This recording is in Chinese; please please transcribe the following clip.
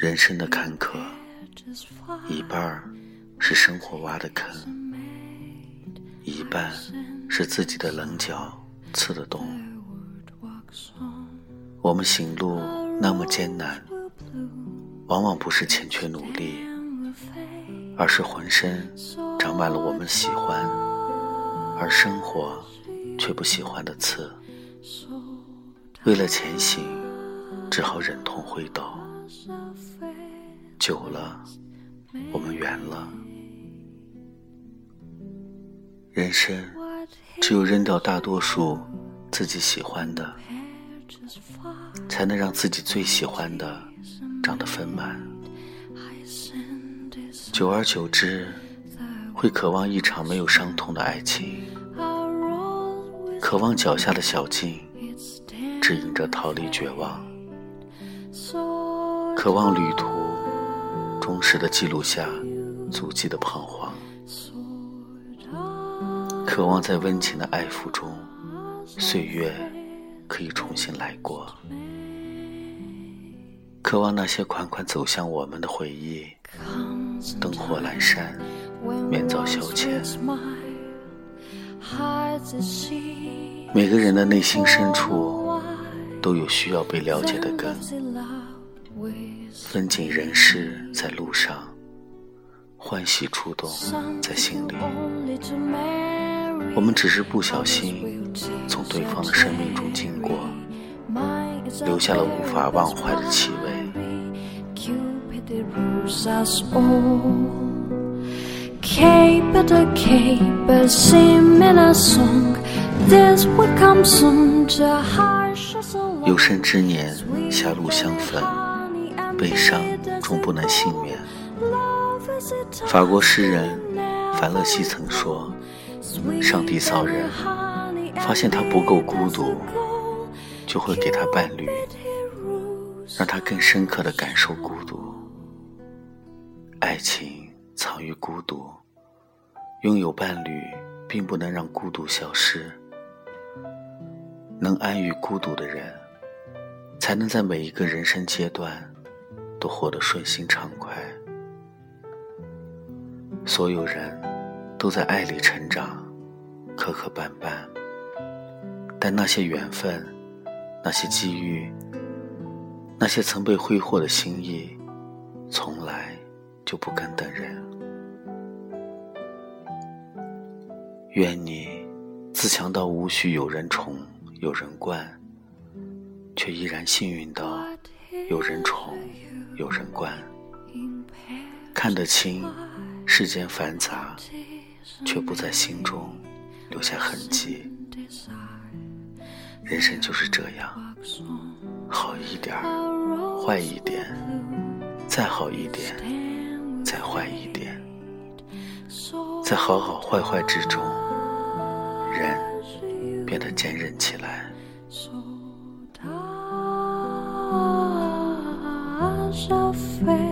人生的坎坷，一半是生活挖的坑，一半是自己的棱角刺的洞。我们行路那么艰难，往往不是欠缺努力，而是浑身长满了我们喜欢而生活却不喜欢的刺。为了前行，只好忍痛挥刀。久了，我们圆了。人生只有扔掉大多数自己喜欢的，才能让自己最喜欢的长得丰满。久而久之，会渴望一场没有伤痛的爱情，渴望脚下的小径指引着逃离绝望，渴望旅途。忠实的记录下足迹的彷徨，渴望在温情的爱抚中，岁月可以重新来过，渴望那些款款走向我们的回忆，灯火阑珊，免遭消遣。每个人的内心深处，都有需要被了解的根。风景人事在路上，欢喜触动在心里。我们只是不小心从对方的生命中经过，留下了无法忘怀的气味。有生之年，狭路相逢。悲伤终不能幸免。法国诗人凡勒西曾说：“上帝造人，发现他不够孤独，就会给他伴侣，让他更深刻的感受孤独。爱情藏于孤独，拥有伴侣并不能让孤独消失。能安于孤独的人，才能在每一个人生阶段。”都活得顺心畅快。所有人都在爱里成长，磕磕绊绊。但那些缘分，那些机遇，那些曾被挥霍的心意，从来就不跟等人。愿你自强到无需有人宠有人惯，却依然幸运到有人宠。有人关，看得清世间繁杂，却不在心中留下痕迹。人生就是这样，好一点，坏一点，再好一点，再坏一点，在好好坏坏之中，人变得坚韧起来。software.